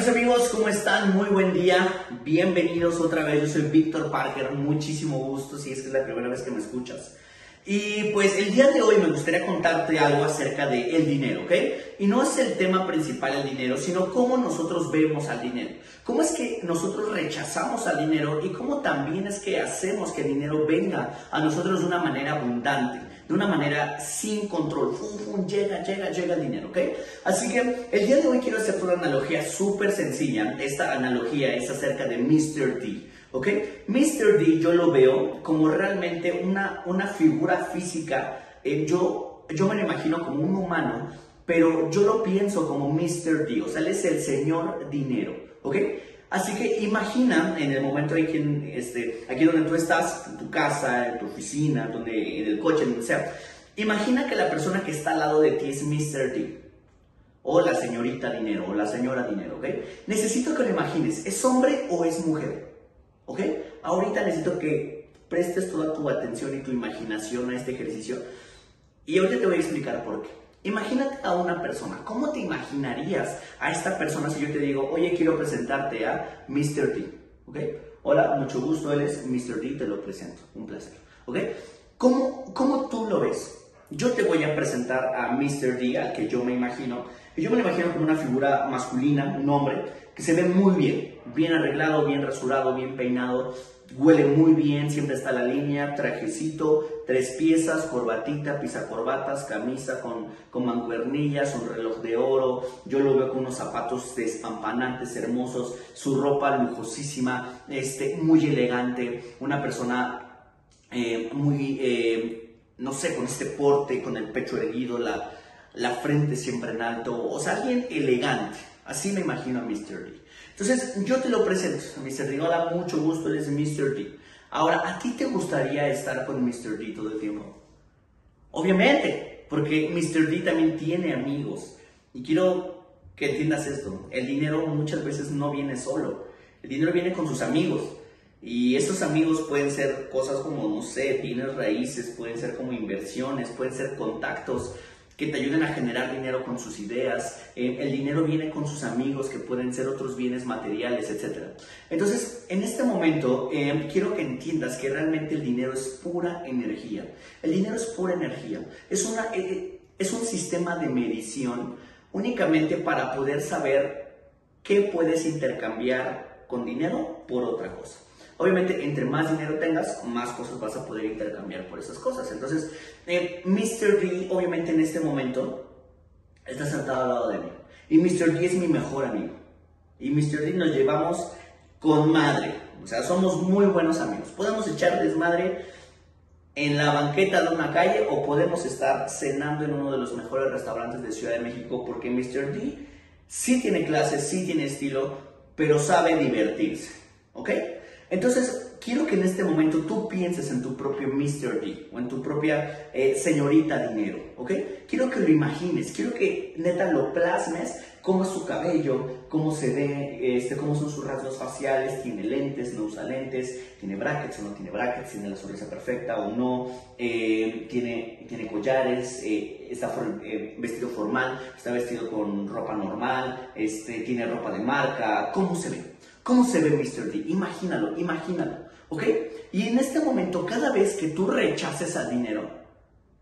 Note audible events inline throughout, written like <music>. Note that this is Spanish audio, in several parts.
mis amigos? ¿Cómo están? Muy buen día. Bienvenidos otra vez. Yo soy Víctor Parker. Muchísimo gusto si es que es la primera vez que me escuchas. Y pues el día de hoy me gustaría contarte algo acerca de el dinero, ¿ok? Y no es el tema principal el dinero, sino cómo nosotros vemos al dinero. Cómo es que nosotros rechazamos al dinero y cómo también es que hacemos que el dinero venga a nosotros de una manera abundante, de una manera sin control. Llega, llega, llega el dinero, ¿ok? Así que el día de hoy quiero hacerte una analogía súper sencilla. Esta analogía es acerca de Mr. D. ¿Ok? Mr. D yo lo veo como realmente una, una figura física. Eh, yo, yo me lo imagino como un humano, pero yo lo pienso como Mr. D. O sea, él es el señor dinero. ¿Ok? Así que imagina en el momento en que, este, aquí donde tú estás, en tu casa, en tu oficina, donde, en el coche, donde sea, imagina que la persona que está al lado de ti es Mr. D. O la señorita dinero, o la señora dinero, ¿ok? Necesito que lo imagines, ¿es hombre o es mujer? ¿Ok? Ahorita necesito que prestes toda tu atención y tu imaginación a este ejercicio. Y ahorita te voy a explicar por qué. Imagínate a una persona. ¿Cómo te imaginarías a esta persona si yo te digo, oye, quiero presentarte a Mr. D? ¿Ok? Hola, mucho gusto, él es Mr. D, te lo presento. Un placer. ¿Ok? ¿Cómo, ¿Cómo tú lo ves? Yo te voy a presentar a Mr. D, al que yo me imagino. Yo me lo imagino como una figura masculina, un hombre, se ve muy bien, bien arreglado, bien rasurado, bien peinado, huele muy bien, siempre está la línea, trajecito, tres piezas, corbatita, corbatas, camisa con, con mancuernillas, un reloj de oro, yo lo veo con unos zapatos despampanantes, hermosos, su ropa lujosísima, este, muy elegante, una persona eh, muy, eh, no sé, con este porte, con el pecho erguido, la, la frente siempre en alto, o sea, alguien elegante. Así me imagino a Mr. D. Entonces, yo te lo presento. Mr. D, hola, mucho gusto, él es Mr. D. Ahora, ¿a ti te gustaría estar con Mr. D todo el tiempo? Obviamente, porque Mr. D también tiene amigos. Y quiero que entiendas esto. El dinero muchas veces no viene solo. El dinero viene con sus amigos. Y esos amigos pueden ser cosas como, no sé, bienes raíces, pueden ser como inversiones, pueden ser contactos, que te ayuden a generar dinero con sus ideas. Eh, el dinero viene con sus amigos, que pueden ser otros bienes materiales, etc. Entonces, en este momento, eh, quiero que entiendas que realmente el dinero es pura energía. El dinero es pura energía. Es, una, eh, es un sistema de medición únicamente para poder saber qué puedes intercambiar con dinero por otra cosa. Obviamente, entre más dinero tengas, más cosas vas a poder intercambiar por esas cosas. Entonces, eh, Mr. D, obviamente en este momento, está sentado al lado de mí. Y Mr. D es mi mejor amigo. Y Mr. D nos llevamos con madre. O sea, somos muy buenos amigos. Podemos echar desmadre en la banqueta de una calle o podemos estar cenando en uno de los mejores restaurantes de Ciudad de México porque Mr. D sí tiene clases, sí tiene estilo, pero sabe divertirse. ¿Ok? Entonces, quiero que en este momento tú pienses en tu propio Mr. D o en tu propia eh, señorita dinero, ¿ok? Quiero que lo imagines, quiero que neta lo plasmes, cómo es su cabello, cómo se ve, este, cómo son sus rasgos faciales, tiene lentes, no usa lentes, tiene brackets o no tiene brackets, tiene la sonrisa perfecta o no, eh, tiene, tiene collares, eh, está vestido formal, está vestido con ropa normal, este, tiene ropa de marca, ¿cómo se ve? ¿Cómo se ve Mr. D? Imagínalo, imagínalo, ¿ok? Y en este momento, cada vez que tú rechaces al dinero,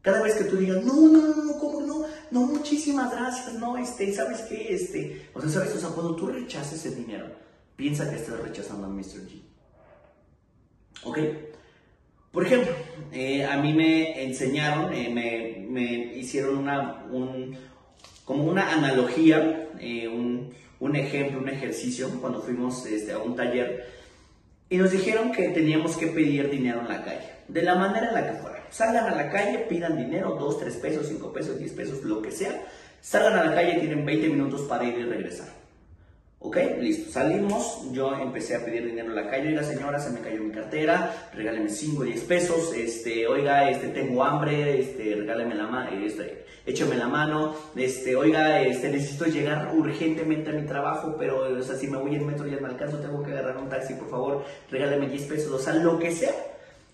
cada vez que tú digas, no, no, no, no, ¿cómo no? No, muchísimas gracias, no, este, ¿sabes qué? Este, o sea, ¿sabes? O sea, cuando tú rechaces el dinero, piensa que estás rechazando a Mr. G. ¿Ok? Por ejemplo, eh, a mí me enseñaron, eh, me, me, hicieron una, un, como una analogía, eh, un un ejemplo, un ejercicio, cuando fuimos este, a un taller, y nos dijeron que teníamos que pedir dinero en la calle, de la manera en la que fuera. Salgan a la calle, pidan dinero, 2, 3 pesos, 5 pesos, 10 pesos, lo que sea. Salgan a la calle, tienen 20 minutos para ir y regresar. Ok, listo. Salimos, yo empecé a pedir dinero en la calle, oiga señora, se me cayó mi cartera, regáleme 5 o 10 pesos, este, oiga, este, tengo hambre, este, regáleme la mano, este, la mano, este, oiga, este, necesito llegar urgentemente a mi trabajo, pero, o sea, si me voy en metro ya me alcanzo, tengo que agarrar un taxi, por favor, regáleme 10 pesos, o sea, lo que sea.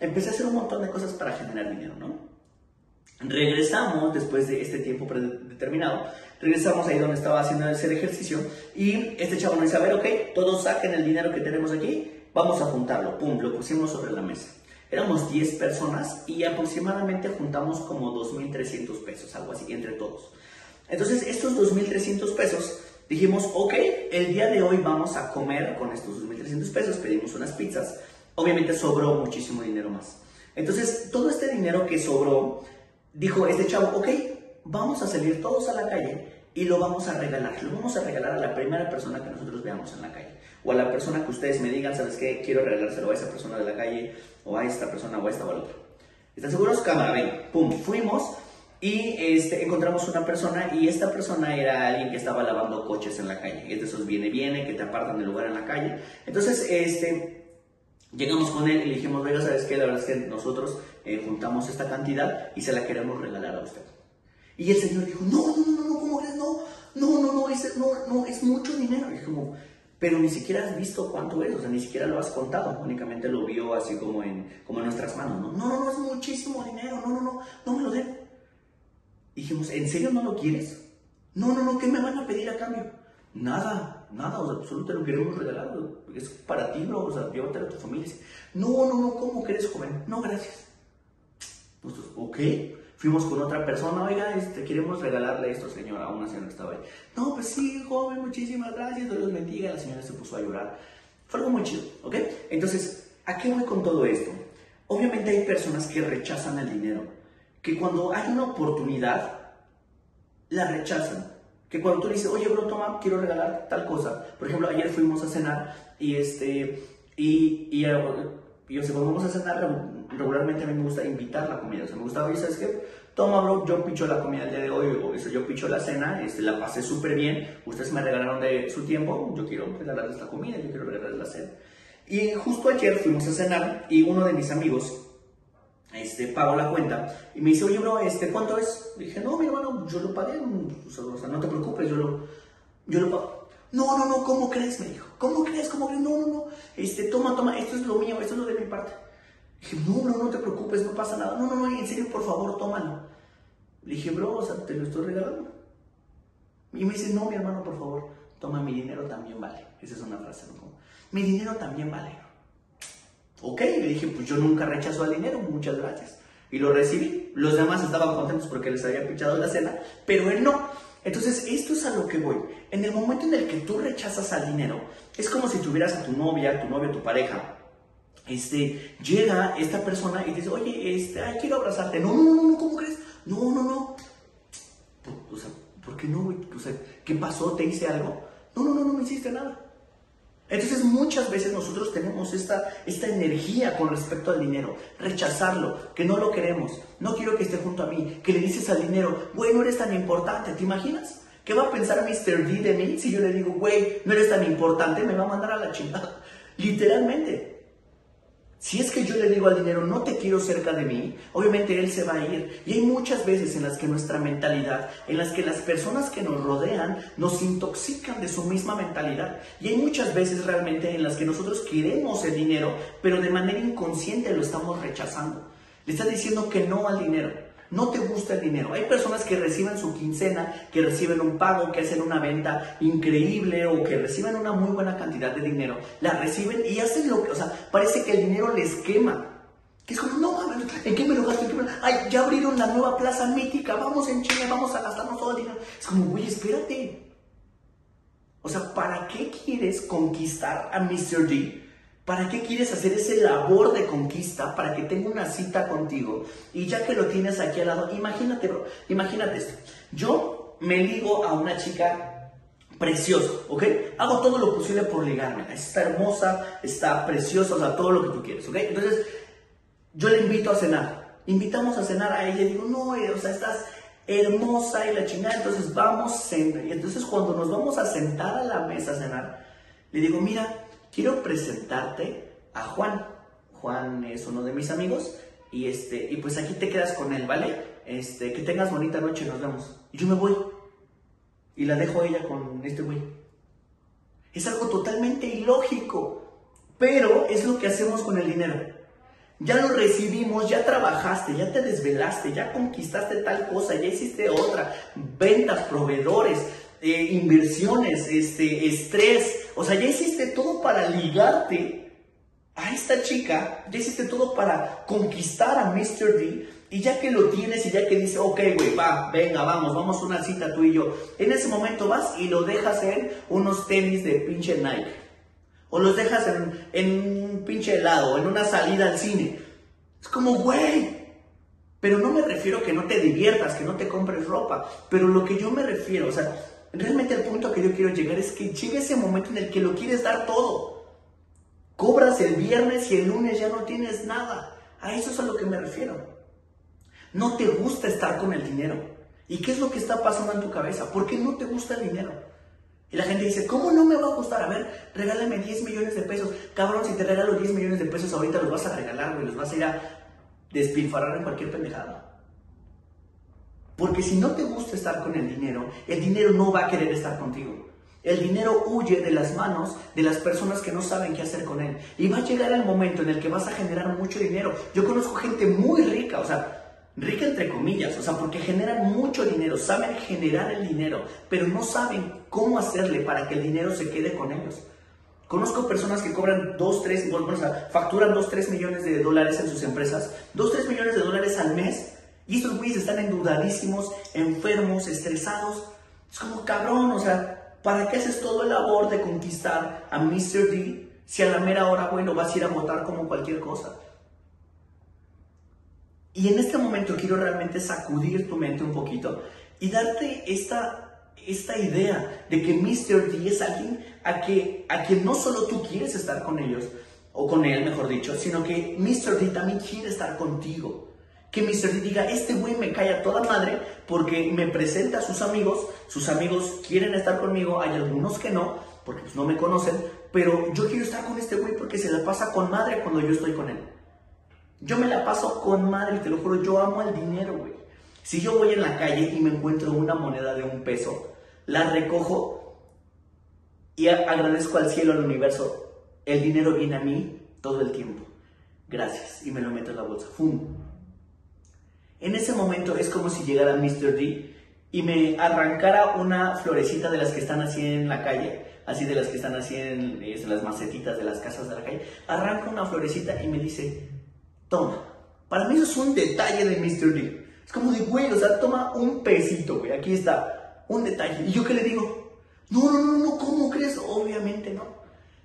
Empecé a hacer un montón de cosas para generar dinero, ¿no? Regresamos después de este tiempo determinado, regresamos ahí donde estaba haciendo ese ejercicio y este chavo nos dice, a ver, ok, todos saquen el dinero que tenemos aquí, vamos a juntarlo, pum, lo pusimos sobre la mesa. Éramos 10 personas y aproximadamente juntamos como 2.300 pesos, algo así, entre todos. Entonces, estos 2.300 pesos, dijimos, ok, el día de hoy vamos a comer con estos 2.300 pesos, pedimos unas pizzas, obviamente sobró muchísimo dinero más. Entonces, todo este dinero que sobró, dijo este chavo, ok, vamos a salir todos a la calle y lo vamos a regalar. Lo vamos a regalar a la primera persona que nosotros veamos en la calle. O a la persona que ustedes me digan, ¿sabes qué? Quiero regalárselo a esa persona de la calle, o a esta persona, o a esta o a la otra. ¿Están seguros? Cámara, ven. Pum, fuimos y este, encontramos una persona y esta persona era alguien que estaba lavando coches en la calle. Es de esos viene, viene, que te apartan del lugar en la calle. Entonces, este, Llegamos con él y le dijimos, venga, ¿sabes qué? La verdad es que nosotros eh, juntamos esta cantidad y se la queremos regalar a usted. Y el señor dijo, no, no, no, no, ¿cómo eres? No, no, no, no, es, no, no, es mucho dinero. Y como, pero ni siquiera has visto cuánto es, o sea, ni siquiera lo has contado, únicamente lo vio así como en, como en nuestras manos. No, no, no, es muchísimo dinero, no, no, no, no me lo den. dijimos, ¿en serio no lo quieres? No, no, no, ¿qué me van a pedir a cambio? Nada, nada, o sea, absolutamente lo queremos regalar, es para ti, bro, o sea, llévatelo a tu familia. No, no, no, ¿cómo crees, joven? No, gracias. Nosotros, ok, fuimos con otra persona, oiga, este, queremos regalarle esto, señora, a una señora que estaba ahí. No, pues sí, joven, muchísimas gracias, Dios los bendiga, la señora se puso a llorar. Fue algo muy chido, ¿ok? Entonces, ¿a qué voy con todo esto? Obviamente hay personas que rechazan el dinero, que cuando hay una oportunidad, la rechazan que cuando tú dices, oye, bro, toma, quiero regalar tal cosa. Por ejemplo, ayer fuimos a cenar y este, y, y, y, o sea, cuando vamos a cenar, regularmente a mí me gusta invitar la comida. O sea, me gusta, oye, ¿sabes qué? Toma, bro, yo picho la comida el día de hoy, o eso, yo picho la cena, este, la pasé súper bien, ustedes me regalaron de su tiempo, yo quiero regalarles la comida, yo quiero regalarles la cena. Y justo ayer fuimos a cenar y uno de mis amigos, este, pago la cuenta y me dice, oye, bro, este, ¿cuánto es? dije, no, mi hermano, yo lo pagué, o sea, no te preocupes, yo lo, yo lo pago. No, no, no, ¿cómo crees? Me dijo, ¿cómo crees? ¿Cómo crees? No, no, no, este, toma, toma, esto es lo mío, esto es lo de mi parte. dije, no, no, no te preocupes, no pasa nada. No, no, no, en serio, por favor, tómalo. Le dije, bro, o sea, te lo estoy regalando. Y me dice, no, mi hermano, por favor, toma mi dinero también vale. Esa es una frase, ¿no? mi dinero también vale. Ok, le dije, pues yo nunca rechazo al dinero, muchas gracias. Y lo recibí. Los demás estaban contentos porque les había pichado la cena, pero él no. Entonces, esto es a lo que voy. En el momento en el que tú rechazas al dinero, es como si tuvieras a tu novia, tu novio, tu pareja. Este, llega esta persona y dice, oye, este, quiero abrazarte. No, no, no, no, ¿cómo crees? No, no, no. O sea, ¿por qué no, O sea, ¿qué pasó? ¿Te hice algo? No, no, no, no me hiciste nada. Entonces muchas veces nosotros tenemos esta, esta energía con respecto al dinero, rechazarlo, que no lo queremos, no quiero que esté junto a mí, que le dices al dinero, güey, no eres tan importante, ¿te imaginas? ¿Qué va a pensar Mr. D de mí si yo le digo, güey, no eres tan importante, me va a mandar a la chingada? <laughs> Literalmente. Si es que yo le digo al dinero, no te quiero cerca de mí, obviamente él se va a ir. Y hay muchas veces en las que nuestra mentalidad, en las que las personas que nos rodean nos intoxican de su misma mentalidad. Y hay muchas veces realmente en las que nosotros queremos el dinero, pero de manera inconsciente lo estamos rechazando. Le estás diciendo que no al dinero no te gusta el dinero. Hay personas que reciben su quincena, que reciben un pago, que hacen una venta increíble o que reciben una muy buena cantidad de dinero, la reciben y hacen lo que, o sea, parece que el dinero les quema. Que es como, no ¿en qué me lo gasto? Ay, ya abrieron la nueva plaza mítica, vamos en China, vamos a gastarnos todo el dinero. Es como, güey, espérate. O sea, ¿para qué quieres conquistar a Mr. D? ¿Para qué quieres hacer ese labor de conquista para que tenga una cita contigo? Y ya que lo tienes aquí al lado, imagínate, bro, imagínate esto. Yo me ligo a una chica preciosa, ¿ok? Hago todo lo posible por ligarme. Está hermosa, está preciosa, o sea, todo lo que tú quieres, ¿ok? Entonces, yo le invito a cenar. Invitamos a cenar a ella y digo, no, eh, o sea, estás hermosa y la chingada, entonces vamos Y entonces cuando nos vamos a sentar a la mesa a cenar, le digo, mira, quiero presentarte a Juan. Juan es uno de mis amigos y este y pues aquí te quedas con él, ¿vale? Este, que tengas bonita noche, nos vemos. Y yo me voy. Y la dejo a ella con este güey. Es algo totalmente ilógico, pero es lo que hacemos con el dinero. Ya lo recibimos, ya trabajaste, ya te desvelaste, ya conquistaste tal cosa, ya hiciste otra. Ventas, proveedores, eh, inversiones, este, estrés. O sea, ya hiciste todo para ligarte a esta chica, ya hiciste todo para conquistar a Mr. D. Y ya que lo tienes y ya que dice, ok, güey, va, venga, vamos, vamos a una cita tú y yo. En ese momento vas y lo dejas en unos tenis de pinche Nike. O los dejas en, en un pinche helado, en una salida al cine. Es como, güey. Pero no me refiero a que no te diviertas, que no te compres ropa. Pero lo que yo me refiero, o sea, realmente el punto que yo quiero llegar es que llegue ese momento en el que lo quieres dar todo. Cobras el viernes y el lunes ya no tienes nada. A eso es a lo que me refiero. No te gusta estar con el dinero. ¿Y qué es lo que está pasando en tu cabeza? ¿Por qué no te gusta el dinero? Y la gente dice, ¿cómo no me va a gustar? A ver, regálame 10 millones de pesos. Cabrón, si te regalo 10 millones de pesos ahorita los vas a regalar, güey, los vas a ir a despilfarrar en cualquier pendejada. Porque si no te gusta estar con el dinero, el dinero no va a querer estar contigo. El dinero huye de las manos de las personas que no saben qué hacer con él. Y va a llegar el momento en el que vas a generar mucho dinero. Yo conozco gente muy rica, o sea, rica entre comillas, o sea, porque generan mucho dinero, saben generar el dinero, pero no saben cómo hacerle para que el dinero se quede con ellos. Conozco personas que cobran 2, 3, bueno, o sea, facturan 2, 3 millones de dólares en sus empresas, 2, 3 millones de dólares al mes, y estos güeyes están endudadísimos, enfermos, estresados. Es como cabrón, o sea, ¿para qué haces todo el labor de conquistar a Mr. D si a la mera hora, bueno, vas a ir a votar como cualquier cosa? Y en este momento quiero realmente sacudir tu mente un poquito y darte esta, esta idea de que Mr. D es alguien a, que, a quien no solo tú quieres estar con ellos, o con él mejor dicho, sino que Mr. D también quiere estar contigo. Que Mr. D diga, este güey me cae a toda madre porque me presenta a sus amigos, sus amigos quieren estar conmigo, hay algunos que no, porque pues no me conocen, pero yo quiero estar con este güey porque se la pasa con madre cuando yo estoy con él. Yo me la paso con madre, te lo juro, yo amo el dinero, güey. Si yo voy en la calle y me encuentro una moneda de un peso, la recojo y agradezco al cielo, al universo. El dinero viene a mí todo el tiempo. Gracias. Y me lo meto en la bolsa. ¡Fum! En ese momento es como si llegara Mr. D y me arrancara una florecita de las que están así en la calle, así de las que están así en, las macetitas de las casas de la calle. Arranca una florecita y me dice, Toma. Para mí eso es un detalle de Mr. D. Es como de, güey, o sea, toma un pesito, güey. Aquí está. Un detalle. ¿Y yo qué le digo? No, no, no, no, ¿cómo crees? Obviamente no.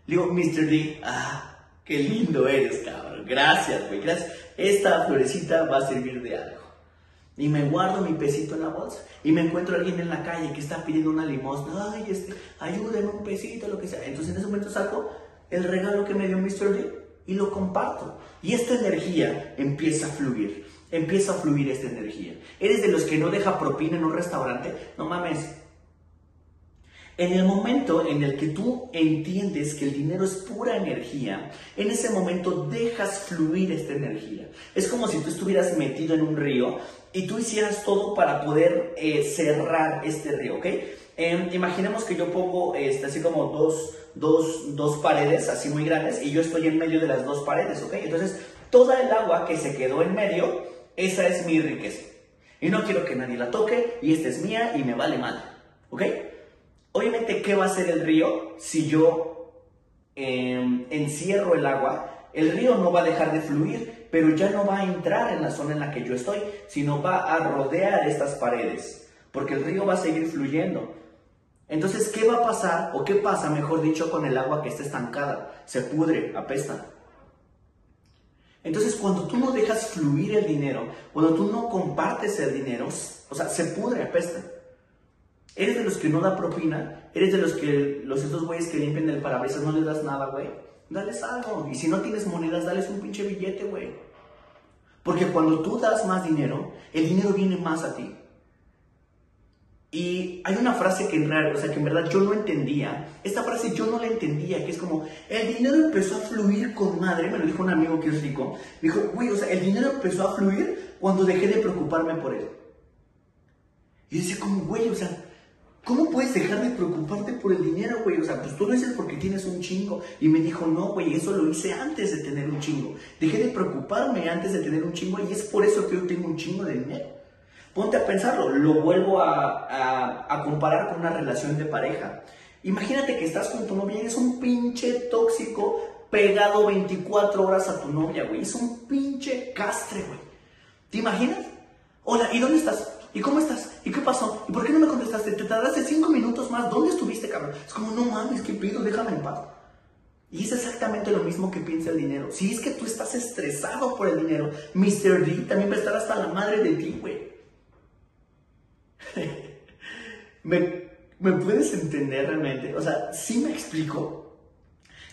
Le digo, Mr. D, ah, qué lindo eres, cabrón. Gracias, güey, gracias. Esta florecita va a servir de algo. Y me guardo mi pesito en la bolsa. Y me encuentro a alguien en la calle que está pidiendo una limosna. Ay, este, ayúdenme un pesito, lo que sea. Entonces en ese momento saco el regalo que me dio Mr. D y lo comparto. Y esta energía empieza a fluir. Empieza a fluir esta energía. ¿Eres de los que no deja propina en un restaurante? No mames. En el momento en el que tú entiendes que el dinero es pura energía, en ese momento dejas fluir esta energía. Es como si tú estuvieras metido en un río y tú hicieras todo para poder eh, cerrar este río, ¿ok? Em, imaginemos que yo pongo este, así como dos, dos, dos, paredes así muy grandes y yo estoy en medio de las dos paredes, ¿ok? Entonces, toda el agua que se quedó en medio, esa es mi riqueza. Y no quiero que nadie la toque y esta es mía y me vale mal, ¿ok? Obviamente, ¿qué va a hacer el río si yo em, encierro el agua? El río no va a dejar de fluir, pero ya no va a entrar en la zona en la que yo estoy, sino va a rodear estas paredes, porque el río va a seguir fluyendo. Entonces, ¿qué va a pasar o qué pasa, mejor dicho, con el agua que está estancada? Se pudre, apesta. Entonces, cuando tú no dejas fluir el dinero, cuando tú no compartes el dinero, o sea, se pudre, apesta. Eres de los que no da propina, eres de los que los estos güeyes que limpian el parabrisas no les das nada, güey. Dales algo. Y si no tienes monedas, dales un pinche billete, güey. Porque cuando tú das más dinero, el dinero viene más a ti. Y hay una frase que en, o sea, que en verdad yo no entendía. Esta frase yo no la entendía, que es como, el dinero empezó a fluir con madre, me lo dijo un amigo que es rico. Me dijo, güey, o sea, el dinero empezó a fluir cuando dejé de preocuparme por él. Y dice como, güey, o sea, ¿Cómo puedes dejar de preocuparte por el dinero, güey? O sea, pues tú lo dices porque tienes un chingo. Y me dijo, no, güey, eso lo hice antes de tener un chingo. Dejé de preocuparme antes de tener un chingo y es por eso que yo tengo un chingo de dinero. Ponte a pensarlo, lo vuelvo a, a comparar con una relación de pareja. Imagínate que estás con tu novia y eres un pinche tóxico pegado 24 horas a tu novia, güey. Es un pinche castre, güey. ¿Te imaginas? Hola, ¿y dónde estás? ¿Y cómo estás? ¿Y qué pasó? ¿Y por qué no me contestaste? Te tardaste cinco minutos más. ¿Dónde estuviste, cabrón? Es como, no mames, ¿qué pido? Déjame en paz. Y es exactamente lo mismo que piensa el dinero. Si es que tú estás estresado por el dinero, Mr. D también va a estar hasta la madre de ti, güey. <laughs> ¿Me, ¿Me puedes entender realmente? O sea, ¿sí me explico?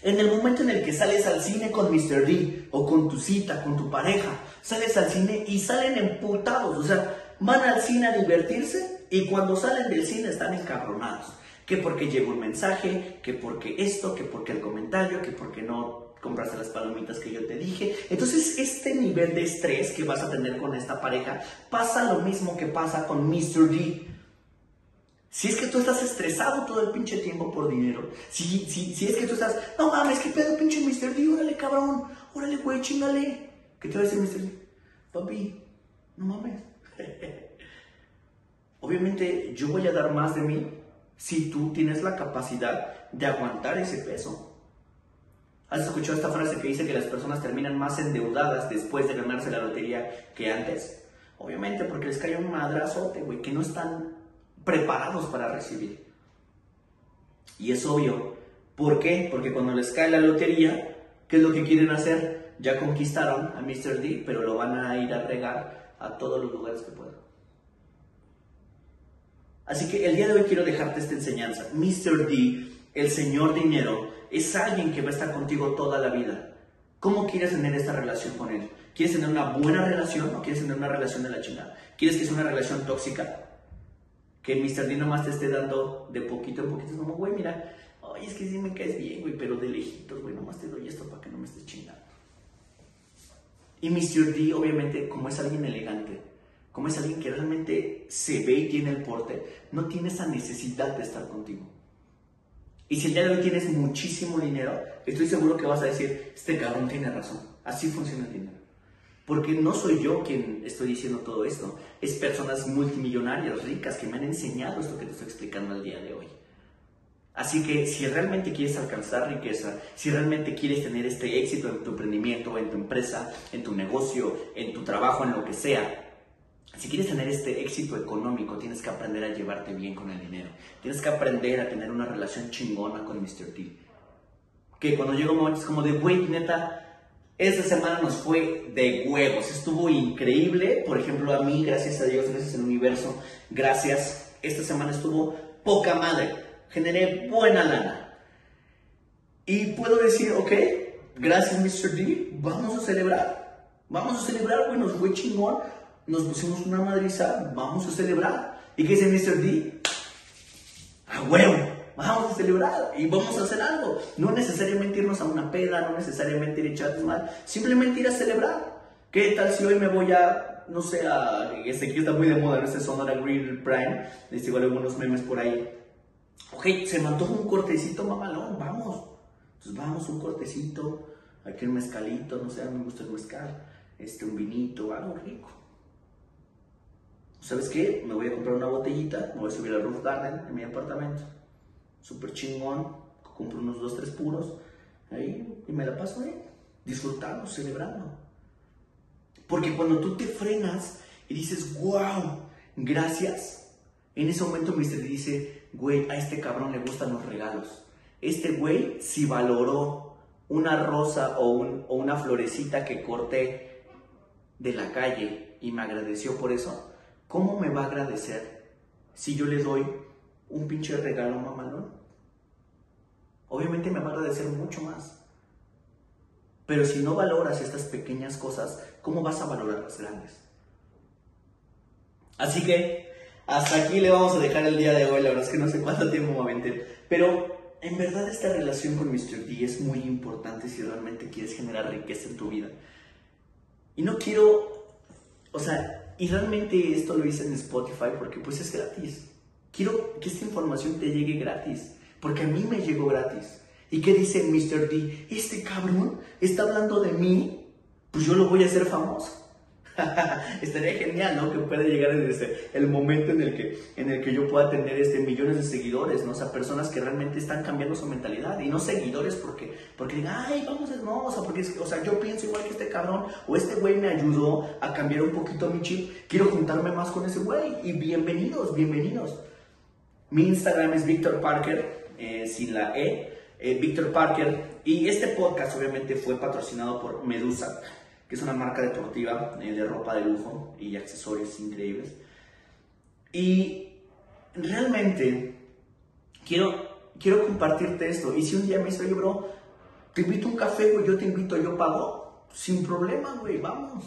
En el momento en el que sales al cine con Mr. D o con tu cita, con tu pareja, sales al cine y salen emputados. O sea, van al cine a divertirse y cuando salen del cine están encabronados. Que porque llegó un mensaje, que porque esto, que porque el comentario, que porque no compraste las palomitas que yo te dije. Entonces, este nivel de estrés que vas a tener con esta pareja pasa lo mismo que pasa con Mr. D. Si es que tú estás estresado todo el pinche tiempo por dinero, si, si, si es que tú estás, no mames, ¿qué pedo pinche Mr. D? Órale, cabrón, órale, güey, chingale. ¿Qué te va a decir Mr. D? Papi, no mames. <laughs> Obviamente yo voy a dar más de mí si tú tienes la capacidad de aguantar ese peso. ¿Has escuchado esta frase que dice que las personas terminan más endeudadas después de ganarse la lotería que antes? Obviamente porque les cae un madrazote, güey, que no están preparados para recibir. Y es obvio. ¿Por qué? Porque cuando les cae la lotería, ¿qué es lo que quieren hacer? Ya conquistaron a Mr. D, pero lo van a ir a regar a todos los lugares que pueda. Así que el día de hoy quiero dejarte esta enseñanza. Mr. D, el señor dinero, es alguien que va a estar contigo toda la vida. ¿Cómo quieres tener esta relación con él? ¿Quieres tener una buena relación o quieres tener una relación de la chingada? ¿Quieres que sea una relación tóxica? Que Mr. D nomás te esté dando de poquito en poquito. Como, güey, mira, ay, es que sí me caes bien, güey, pero de lejitos, güey, nomás te doy esto para que no me estés chingando. Y Mr. D, obviamente, como es alguien elegante, como es alguien que realmente se ve y tiene el porte, no tiene esa necesidad de estar contigo. Y si el día de hoy tienes muchísimo dinero, estoy seguro que vas a decir, este cabrón tiene razón, así funciona el dinero. Porque no soy yo quien estoy diciendo todo esto, es personas multimillonarias, ricas, que me han enseñado esto que te estoy explicando el día de hoy. Así que si realmente quieres alcanzar riqueza, si realmente quieres tener este éxito en tu emprendimiento, en tu empresa, en tu negocio, en tu trabajo, en lo que sea, si quieres tener este éxito económico, tienes que aprender a llevarte bien con el dinero. Tienes que aprender a tener una relación chingona con Mr. T. Que cuando llego momentos como de, güey, neta, esta semana nos fue de huevos. Estuvo increíble. Por ejemplo, a mí, gracias a Dios, gracias al universo, gracias. Esta semana estuvo poca madre generé buena lana. Y puedo decir, ok, gracias Mr. D, vamos a celebrar. Vamos a celebrar, güey, nos fue chingón. Nos pusimos una madriza, vamos a celebrar. ¿Y qué dice Mr. D? A huevo, vamos a celebrar y vamos a hacer algo. No necesariamente irnos a una peda, no necesariamente ir a echar mal, simplemente ir a celebrar. ¿Qué tal si hoy me voy a, no sé, a, este que está muy de moda, ¿no? este Sonora Grill Prime, les igual algunos memes por ahí Ok, se mató un cortecito mamalón, vamos. Entonces vamos, un cortecito, aquí un mezcalito, no sé, me gusta el mezcal, este, un vinito, algo rico. ¿Sabes qué? Me voy a comprar una botellita, me voy a subir al roof garden en mi apartamento. Súper chingón, compro unos dos, tres puros, ahí, y me la paso ahí, disfrutando, celebrando. Porque cuando tú te frenas y dices, wow, gracias, en ese momento Mister dice, güey, a este cabrón le gustan los regalos. Este güey, si valoró una rosa o, una florecita que corté de la calle y me agradeció por eso, ¿cómo me va a agradecer si yo le doy un pinche regalo mamalón? Obviamente me va a agradecer mucho más. Pero si no valoras estas pequeñas cosas, ¿cómo vas a valorar las grandes? Así que hasta aquí le vamos a dejar el día de hoy, la verdad es que no sé cuánto tiempo me aventé, pero en verdad esta relación con Mr. D es muy importante si realmente quieres generar riqueza en tu vida. Y no quiero, o sea, y realmente esto lo hice en Spotify porque pues es gratis. quiero que esta información te llegue gratis, porque a mí me llegó gratis. ¿Y qué dice Mr. D? Este cabrón está hablando de mí, pues yo lo voy a hacer famoso. <laughs> Estaría genial, ¿no? Que pueda llegar desde el momento en el que, en el que yo pueda tener este, millones de seguidores, ¿no? O sea, personas que realmente están cambiando su mentalidad y no seguidores porque, porque digan, ay, vamos, no, o sea, porque, o sea, yo pienso igual que este cabrón o este güey me ayudó a cambiar un poquito mi chip, quiero juntarme más con ese güey y bienvenidos, bienvenidos. Mi Instagram es Víctor Parker, eh, sin la E, eh, Víctor Parker, y este podcast obviamente fue patrocinado por Medusa que es una marca deportiva eh, de ropa de lujo y accesorios increíbles. Y realmente quiero, quiero compartirte esto. Y si un día me dice, oye, bro, te invito a un café, güey, yo te invito, yo pago, sin problema, güey, vamos.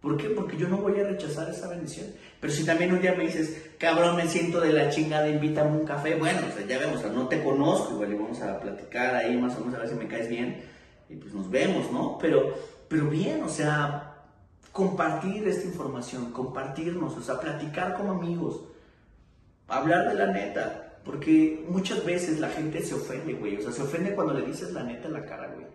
¿Por qué? Porque yo no voy a rechazar esa bendición. Pero si también un día me dices, cabrón, me siento de la chingada, invítame un café, bueno, o sea, ya vemos, no te conozco, güey, vamos a platicar ahí más o menos a ver si me caes bien y pues nos vemos, ¿no? Pero pero bien, o sea, compartir esta información, compartirnos, o sea, platicar como amigos, hablar de la neta, porque muchas veces la gente se ofende, güey, o sea, se ofende cuando le dices la neta en la cara, güey.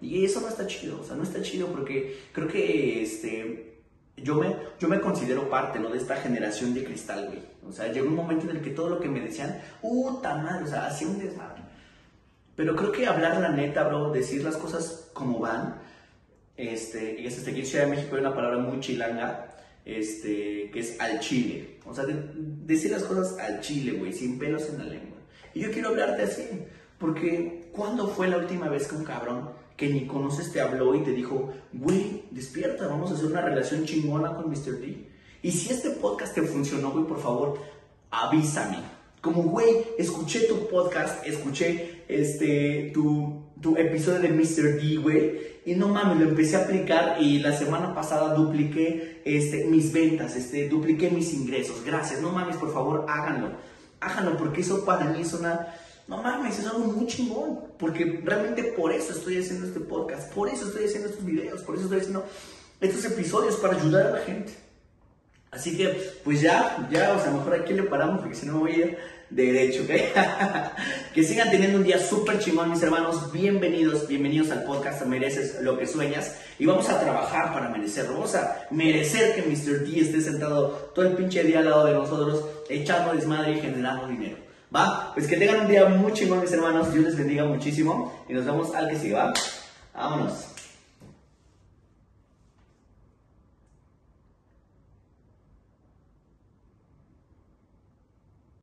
Y eso no está chido, o sea, no está chido porque creo que este, yo, me, yo me considero parte, ¿no? De esta generación de cristal, güey. O sea, llegó un momento en el que todo lo que me decían, puta madre, o sea, hacía un desmadre. Pero creo que hablar la neta, bro, decir las cosas como van, este, es este, aquí en Ciudad de México hay una palabra muy chilanga, este, que es al chile. O sea, decir las cosas al chile, güey, sin pelos en la lengua. Y yo quiero hablarte así, porque ¿cuándo fue la última vez que un cabrón que ni conoces te habló y te dijo, güey, despierta, vamos a hacer una relación chingona con Mr. D? Y si este podcast te funcionó, güey, por favor, avísame. Como, güey, escuché tu podcast, escuché este, tu, tu episodio de Mr. D, güey y no mames, lo empecé a aplicar y la semana pasada dupliqué este, mis ventas, este, dupliqué mis ingresos. Gracias, no mames, por favor, háganlo. Háganlo porque eso para mí es una... No mames, es algo muy chingón. Porque realmente por eso estoy haciendo este podcast, por eso estoy haciendo estos videos, por eso estoy haciendo estos episodios para ayudar a la gente. Así que, pues ya, ya, o sea, mejor aquí le paramos porque si no me voy a ir derecho, ¿ok? <laughs> que sigan teniendo un día súper chingón, mis hermanos. Bienvenidos, bienvenidos al podcast Mereces lo que sueñas. Y vamos a trabajar para merecerlo. Vamos a merecer que Mr. T esté sentado todo el pinche día al lado de nosotros, echando desmadre y generando dinero. ¿Va? Pues que tengan un día muy chingón, mis hermanos. Dios les bendiga muchísimo. Y nos vemos al que siga, ¿va? Vámonos.